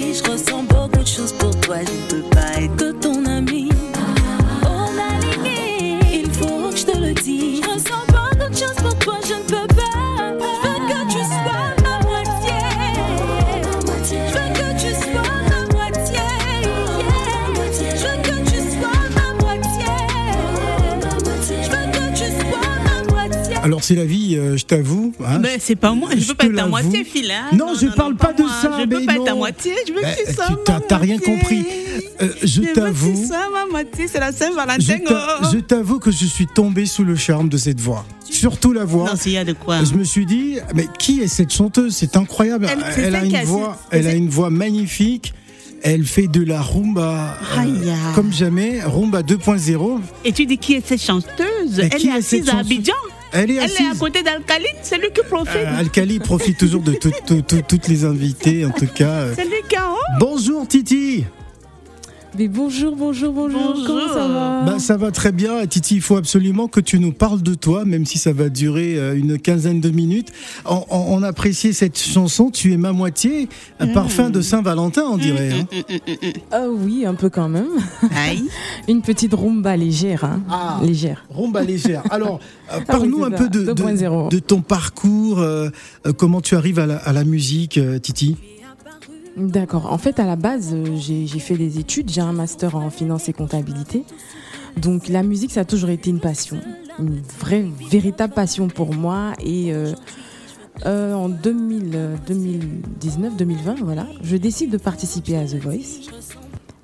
je ressens beaucoup de choses pour toi. C'est la vie, euh, je t'avoue. hein. Mais c'est pas moi, je Je veux pas être ta l'avoue. moitié, hein. Non, je parle pas de ça, Je mais veux pas être non. moitié, je veux Bah, que ma t'as- rien compris. Euh, je t'avoue. c'est la Saint-Valentin. oh. je t'avoue que je suis tombé sous le charme de cette voix. Surtout la voix. Non, s'il y a de quoi. Je me suis dit, mais qui est cette chanteuse? C'est incroyable. Elle- a une voix, elle a une voix magnifique. Elle fait de la rumba euh, comme jamais, rumba 2.0. Et tu dis qui est cette chanteuse? Mais Elle est assise à Abidjan. Elle est Elle assise. est à côté d'Alcaline, c'est lui qui profite. Euh, Alcali profite toujours de tout- tout- tout- toutes les invités, en tout cas. euh. C'est lui qui a. Bonjour Titi. Mais bonjour, bonjour, bonjour, Bonjour. comment ça va Bah, ça va très bien. Titi, il faut absolument que tu nous parles de toi, même si ça va durer euh, une quinzaine de minutes. On, on- on appréciait cette chanson, Tu es ma moitié, un parfum de Saint-Valentin, on dirait. hein. Ah oui, un peu quand même. Aïe. Une petite rumba légère, hein. Ah. Légère. Rumba légère. Alors, euh, parle-nous un ça, peu de, de, 2.0. de ton parcours, euh, euh, comment tu arrives à la, à la musique, euh, Titi? D'accord. En fait, à la base, euh, j'ai fait des études. J'ai un master en finance et comptabilité. Donc, la musique, ça a toujours été une passion. Une vraie, véritable passion pour moi. Et euh, euh, en 2019-2020, voilà, je décide de participer à The Voice.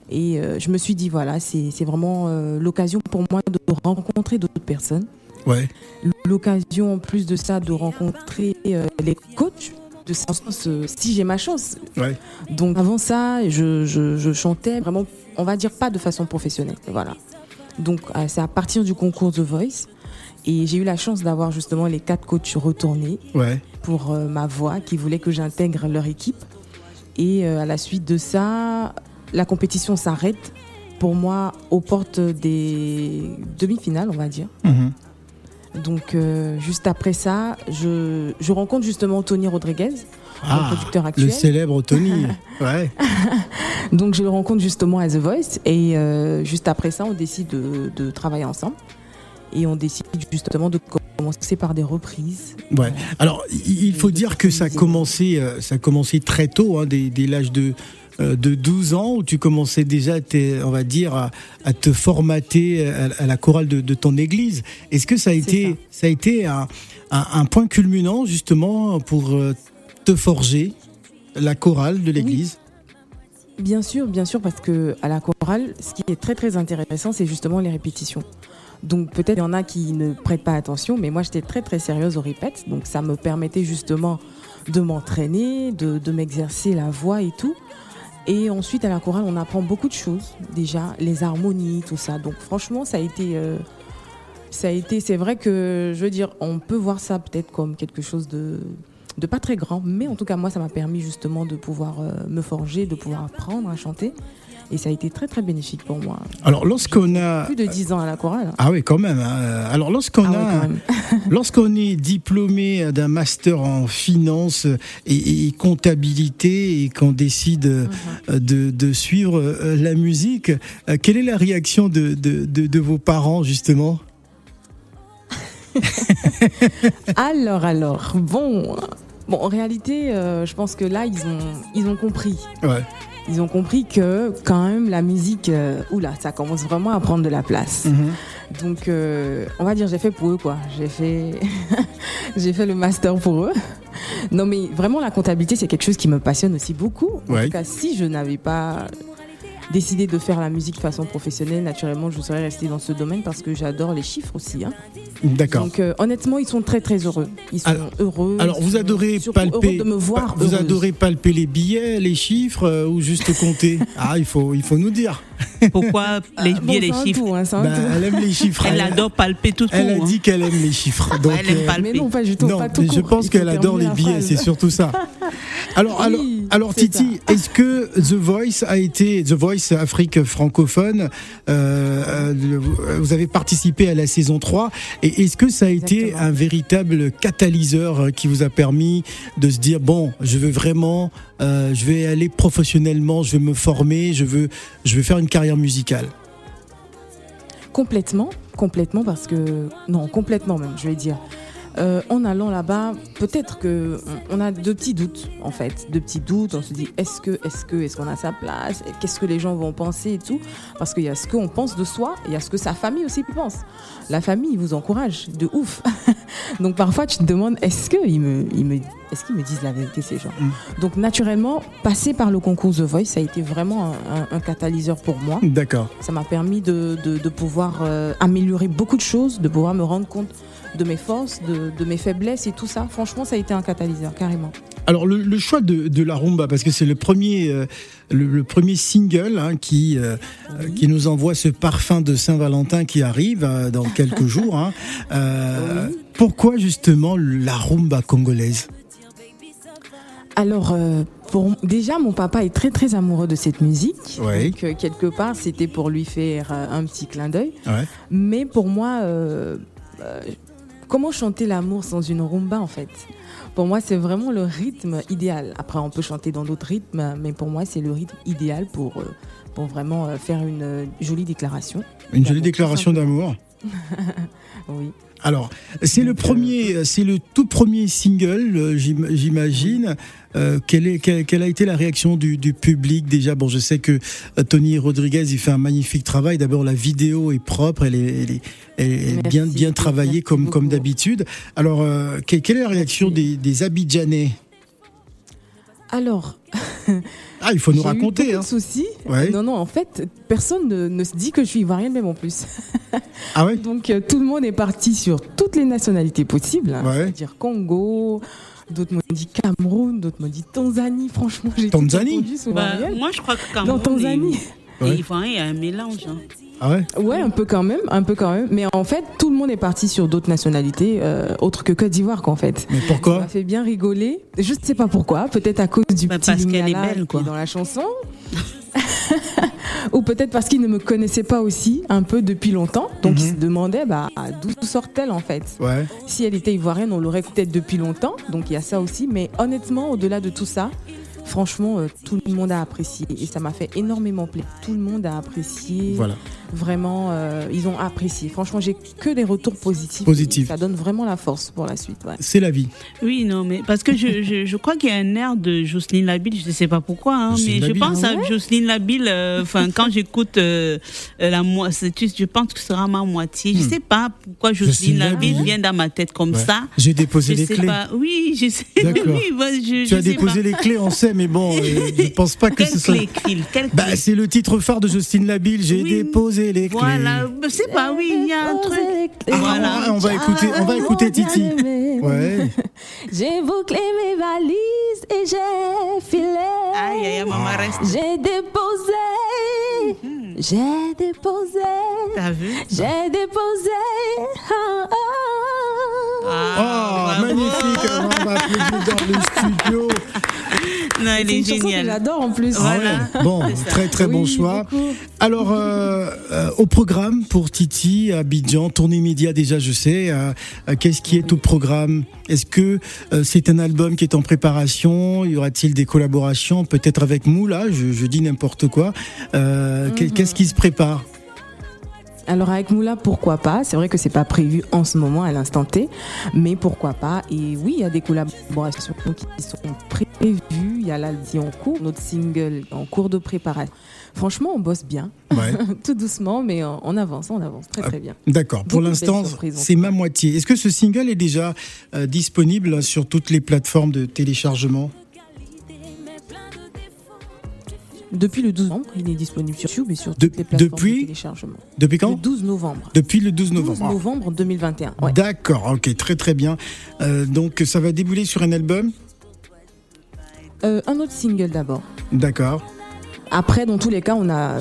Et euh, je me suis dit, voilà, c'est c'est vraiment l'occasion pour moi de rencontrer d'autres personnes. Ouais. l'occasion en plus de ça de rencontrer les coachs de ce sens euh, si j'ai ma chance Ouais. donc avant ça je, je- je chantais vraiment on va dire pas de façon professionnelle voilà donc euh, c'est à partir du concours The Voice et j'ai eu la chance d'avoir justement les quatre coachs retournés Ouais. pour euh, ma voix qui voulaient que j'intègre leur équipe et euh, à la suite de ça la compétition s'arrête pour moi aux portes des demi-finales on va dire Mhm. Donc, euh, juste après ça, je, je rencontre justement Tony Rodriguez, Ah, mon producteur le actuel. célèbre Tony. ouais. Donc, je le rencontre justement à The Voice. Et euh, juste après ça, on décide de, de travailler ensemble. Et on décide justement de commencer par des reprises. Ouais. Alors, il faut dire que ça a commencé, euh, ça a commencé très tôt, hein, dès, dès l'âge de, de 12 ans, où tu commençais déjà, à te- on va dire, à, à te formater à, à la chorale de, de ton église. Est-ce que ça a été, ça. a été un, un- un point culminant justement pour euh, te forger la chorale de l'église? Bien sûr, bien sûr, parce que à la chorale, ce qui est très très intéressant, c'est justement les répétitions. Donc peut-être il y en a qui ne prêtent pas attention, mais moi j'étais très très sérieuse aux répètes, donc ça me permettait justement de m'entraîner, de, de m'exercer la voix et tout. Et ensuite à la chorale, on apprend beaucoup de choses déjà, les harmonies, tout ça. Donc franchement, ça a été, euh, ça a été, c'est vrai que je veux dire, on peut voir ça peut-être comme quelque chose de de pas très grand, mais en tout cas moi ça m'a permis justement de pouvoir euh, me forger, de pouvoir apprendre à chanter. Et ça a été très très bénéfique pour moi. Alors, lorsqu'on a... Plus de 10 ans à la chorale. Ah oui, quand même. hein. Alors, lorsqu'on Ah a... Lorsqu'on est diplômé d'un master en finance et, et comptabilité et qu'on décide euh, de, de suivre euh, la musique, euh, quelle est la réaction de, de, de- de vos parents justement? Alors, alors, bon. Bon, en réalité, euh, je pense que là, ils ont, ils ont compris. Ouais. Ils ont compris que quand même la musique, euh, oula, ça commence vraiment à prendre de la place. Mhm. Donc, euh, on va dire, j'ai fait pour eux, quoi. J'ai fait, j'ai fait le master pour eux. Non, mais vraiment, la comptabilité, c'est quelque chose qui me passionne aussi beaucoup. En Ouais. tout cas, si je n'avais pas décidé de faire la musique de façon professionnelle, naturellement, je serais restée dans ce domaine parce que j'adore les chiffres aussi. hein. D'accord. Donc, euh, honnêtement, ils sont très, très heureux. Ils sont Alors- heureux. Alors, vous adorez palper, heureux de me voir. vous heureuse. adorez palper les billets, les chiffres euh, ou juste compter? Ah, il faut, il faut nous dire. Pourquoi les Bon, billets, les chiffres? tout, hein, Bah, elle aime les chiffres. Elle adore palper tout Elle a court, hein. dit qu'elle aime les chiffres. Donc, elle aime euh, palper. Mais non, pas du tout. non, pas tout mais je pense qu'elle adore les billets, c'est surtout ça. Alors, alors. Alors Titi, est-ce que The Voice a été The Voice Afrique francophone euh, euh, Vous avez participé à la saison 3 et est-ce que ça a été un véritable catalyseur qui vous a permis de se dire bon, je veux vraiment, euh, je vais aller professionnellement, je vais me former, je veux, je veux faire une carrière musicale? Complètement, complètement parce que non, complètement même, je vais dire. Euh, en allant là-bas, peut-être que on a de petits doutes en fait, de petits doutes. On se dit est-ce que, est-ce que, est-ce qu'on a sa place? Qu'est-ce que les gens vont penser et tout? Parce qu'il y a ce qu'on pense de soi, et il y a ce que sa famille aussi pense. La famille vous encourage de ouf. Donc parfois tu te demandes est-ce que ils me, ils me, est-ce qu'ils me disent la vérité ces gens? Donc naturellement, passer par le concours The Voice, ça a été vraiment un- un- un catalyseur pour moi. D'accord. Ça m'a permis de, de, de pouvoir euh, améliorer beaucoup de choses, de pouvoir me rendre compte de mes forces, de, de mes faiblesses et tout ça. Franchement, ça a été un catalyseur, carrément. Alors le, le choix de, de la rumba, parce que c'est le premier, euh, le, le premier single hein, qui euh, qui nous envoie ce parfum de Saint-Valentin qui arrive euh, dans quelques jours. hein. Oui. Pourquoi justement la rumba congolaise? Alors, euh, pour, déjà, mon papa est très très amoureux de cette musique. Ouais. Donc, euh, quelque part, c'était pour lui faire euh, un petit clin d'œil. Ouais. Mais pour moi, comment chanter l'amour sans une rumba en fait? Pour moi, c'est vraiment le rythme idéal. Après, on peut chanter dans d'autres rythmes, mais pour moi, c'est le rythme idéal pour, euh, pour vraiment euh, faire une euh, jolie déclaration. Une jolie déclaration d'amour? Oui. Alors, c'est le Donc, premier, c'est le tout premier single, euh, j'im- j'imagine. Euh, quelle, est, quelle, a été la réaction du, du public déjà? Bon, je sais que euh, Tony Rodriguez, il fait un magnifique travail. D'abord, la vidéo est propre, elle est, elle est, elle est Merci, bien, bien travaillée comme, comme d'habitude. Alors, euh, que- quelle est la réaction des, des Abidjanais? Alors, Ah, il faut nous eu raconter. beaucoup Hein. de soucis. Ouais. Non, non, en fait, personne ne, ne se dit que je suis ivoirienne même en plus. Ah ouais Donc euh, tout le monde est parti sur toutes les nationalités possibles, hein. Ouais. c'est-à-dire Congo, d'autres m'ont dit Cameroun, d'autres m'ont dit Tanzanie. Franchement, j'ai Tanzanie sous Bah, moi, je crois que Dans Cameroun Tanzanie. et, Ouais. et Ivoirien, il y a un mélange. hein. Ah ouais Ouais, un peu quand même, un peu quand même. Mais en fait, tout le monde est parti sur d'autres nationalités, euh, autres que Côte d'Ivoire, qu'en fait. Mais Ça pourquoi m'a fait bien rigoler. Je ne sais pas pourquoi. Peut-être à cause du Bah, petit parce qu'elle est belle, qui quoi. est dans la chanson. Ou peut-être parce qu'ils ne me connaissaient pas aussi un peu depuis longtemps. Donc ils se demandaient bah, d'où sort-elle en fait. Ouais. Si elle était ivoirienne, on l'aurait peut-être depuis longtemps. Donc il y a ça aussi. Mais honnêtement, au-delà de tout ça, franchement, euh, tout le monde a apprécié. Et ça m'a fait énormément plaisir. Tout le monde a apprécié. Voilà. Vraiment, euh, ils ont apprécié. Franchement, j'ai que des retours positifs. Positifs. Ça donne vraiment la force pour la suite. ouais. C'est la vie. Oui, non, mais parce que je, je, je crois qu'il y a un air de Jocelyne Labille, je ne sais pas pourquoi, hein, Jocelyne mais je Labille, pense ah à Jocelyne Labille, euh, enfin, quand j'écoute euh, euh, la mo- c'est- tu- je pense que ce sera ma moitié. Je ne sais pas pourquoi Jocelyne, Jocelyne Labille Labille. vient dans ma tête comme Ouais. ça. J'ai déposé Je les sais clés. pas. Oui, je sais. D'accord. Oui, bah, je, Tu je as sais déposé pas. les clés, on sait, mais bon, euh, je pense pas que ce soit. Bah, c'est le titre phare de Justine Labille. J'ai Oui. déposé les clés. Voilà, je sais pas, oui, il y a un truc. Ah, Voilà. on va écouter, on va écouter Titi. Ouais. J'ai bouclé mes valises et j'ai filé. Aïe, aïe, aïe, maman reste. J'ai déposé. J'ai déposé. T'as vu J'ai déposé. Ah, ah. Oh, Ah, bravo. magnifique. On va dans le studio. Non, elle est que géniale. j'adore en plus. Ah Voilà. ouais. Bon, très très bon choix. beaucoup. Alors, euh, euh, au programme pour Titi, Abidjan, tournée média déjà, je sais. euh, Qu'est-ce qui est au programme? Est-ce que euh, c'est un album qui est en préparation? Y aura-t-il des collaborations? Peut-être avec Moula, je, je dis n'importe quoi. Euh, qu'est- Mhm. Qu'est-ce qui se prépare? Alors avec Moula, pourquoi pas? C'est vrai que c'est pas prévu en ce moment à l'instant T, mais pourquoi pas? Et oui, il y a des collaborations qui sont prévues. Il y a l'Aldi en cours, notre single en cours de préparation. Franchement, on bosse bien, Ouais. tout doucement, mais on avance, on avance très très bien. D'accord. Pour l'instant, c'est ma moitié. Est-ce que ce single est déjà euh, disponible sur toutes les plateformes de téléchargement? Depuis le 12 novembre, il est disponible sur YouTube et sur De- toutes les plateformes depuis de téléchargement. Depuis Le quand 12 novembre. Depuis le 12 12 novembre. Ah. novembre 2021. Ouais. D'accord, ok, très très bien. Euh, donc ça va débouler sur un album? Euh, un autre single d'abord. D'accord. Après, dans tous les cas, on a,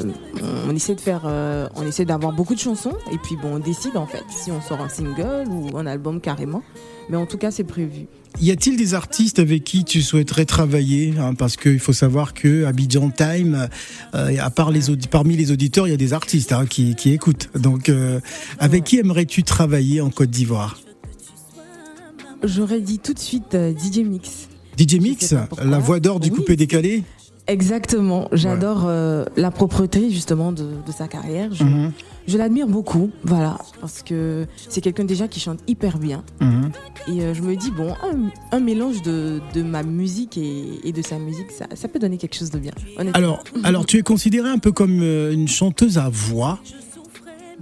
on essaie de faire, euh, on essaie d'avoir beaucoup de chansons et puis bon, on décide en fait si on sort un single ou un album carrément. Mais en tout cas, c'est prévu. Y a-t-il des artistes avec qui tu souhaiterais travailler hein, Parce qu'il faut savoir que Abidjan Time, euh, à part les parmi les auditeurs, il y a des artistes hein, qui, qui écoutent. Donc, euh, avec qui aimerais-tu travailler en Côte d'Ivoire? J'aurais dit tout de suite euh, DJ Mix. DJ Mix, la voix d'or du Oui. coupé décalé? Exactement. J'adore euh, la propreté justement de, de sa carrière. Je, Mhm, je l'admire beaucoup, voilà, parce que c'est quelqu'un déjà qui chante hyper bien. mhm. Et euh, je me dis, bon, un, un mélange de, de ma musique et, et de sa musique, ça, ça peut donner quelque chose de bien. Honnêtement. Alors, alors, tu es considérée un peu comme euh, une chanteuse à voix.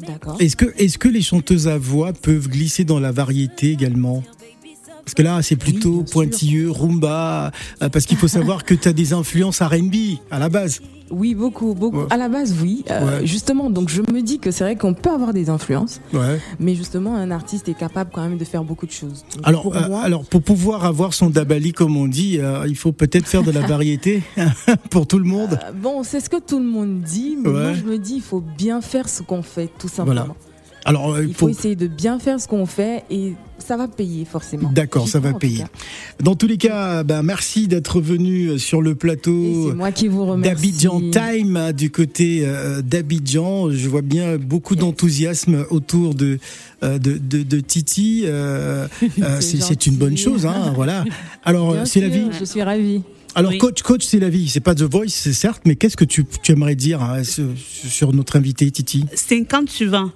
D'accord. Est-ce que, est que les chanteuses à voix peuvent glisser dans la variété également? Parce que là, c'est plutôt pointilleux, rumba, euh, parce qu'il faut savoir que tu as des influences R&B à la base. Oui, beaucoup, beaucoup. Ouais. À la base, oui. Euh, Ouais. Justement, donc je me dis que c'est vrai qu'on peut avoir des influences, Ouais. mais justement, un artiste est capable quand même de faire beaucoup de choses. Donc, Alors, pour euh, moi, alors, pour pouvoir avoir son dabali, comme on dit, euh, il faut peut-être faire de la variété pour tout le monde. bon, c'est ce que tout le monde dit, mais moi je me dis, il faut bien faire ce qu'on fait, tout simplement. Voilà. Alors, euh, Il faut essayer de bien faire ce qu'on fait et ça va payer forcément. D'accord, ça va payer. Dans tous les cas, ben, merci d'être venu sur le plateau c'est moi qui vous remercie. d'Abidjan Time hein, du côté euh, d'Abidjan. Je vois bien beaucoup d'enthousiasme autour de, euh, de, de, de Titi. Euh, euh, c'est c'est une bonne chose, hein, voilà. Alors, Bien c'est la vie. Je suis ravie. Alors, Oui. coach, coach, c'est la vie. C'est pas The Voice, c'est certes, mais qu'est-ce que tu, tu aimerais dire hein, sur notre invité Titi? 50 sur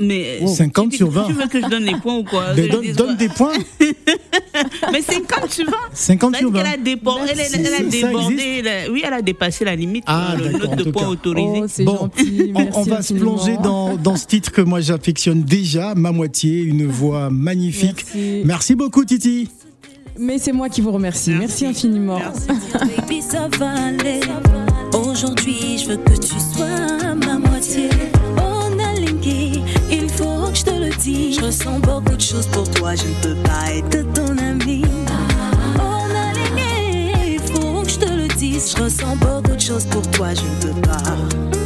20. Mais 50 tu- sur 20. Tu veux que je donne les points ou quoi? Donne, des points. Mais 50 sur 20 50 Ça sur veut dire 20. qu'elle a, elle, elle- elle a débordé. elle a- oui, elle a dépassé la limite. Ah, euh, le d'accord, nombre en de tout points cas. autorisés. Oh, Bon, gentil. On, merci on va se plonger dans, dans ce titre que moi j'affectionne déjà, Ma Moitié, une voix magnifique. Merci. Merci beaucoup Titi. Mais c'est moi qui vous remercie. Merci, Merci. infiniment. Aujourd'hui, je veux que tu sois je ressens beaucoup de choses pour toi, je ne peux pas être ton ami. On a linké, il faut que je te le dise. Je ressens beaucoup de choses pour toi, je ne peux pas.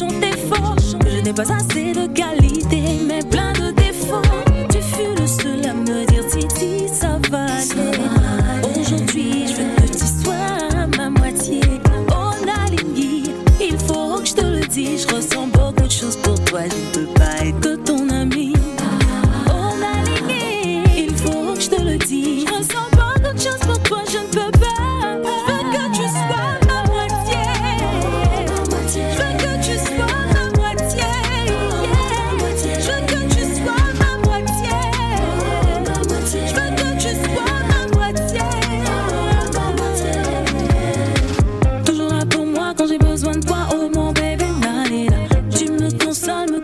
Chantais fort, je n'ai pas assez de qualité,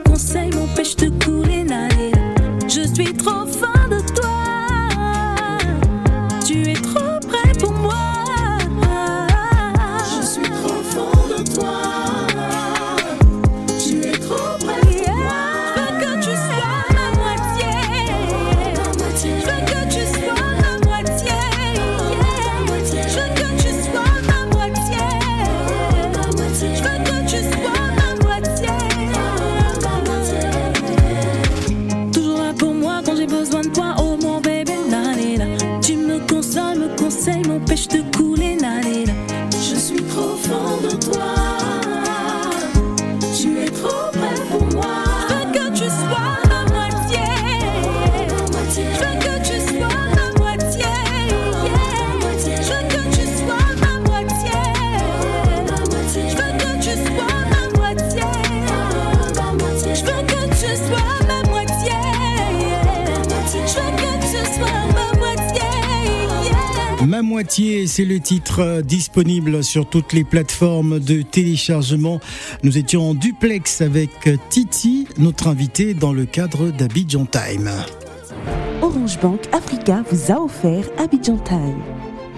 consoles, C'est le titre euh, disponible sur toutes les plateformes de téléchargement. Nous étions en duplex avec euh, Titi, notre invité dans le cadre d'Abidjan Time. Orange Bank Africa vous a offert Abidjan Time.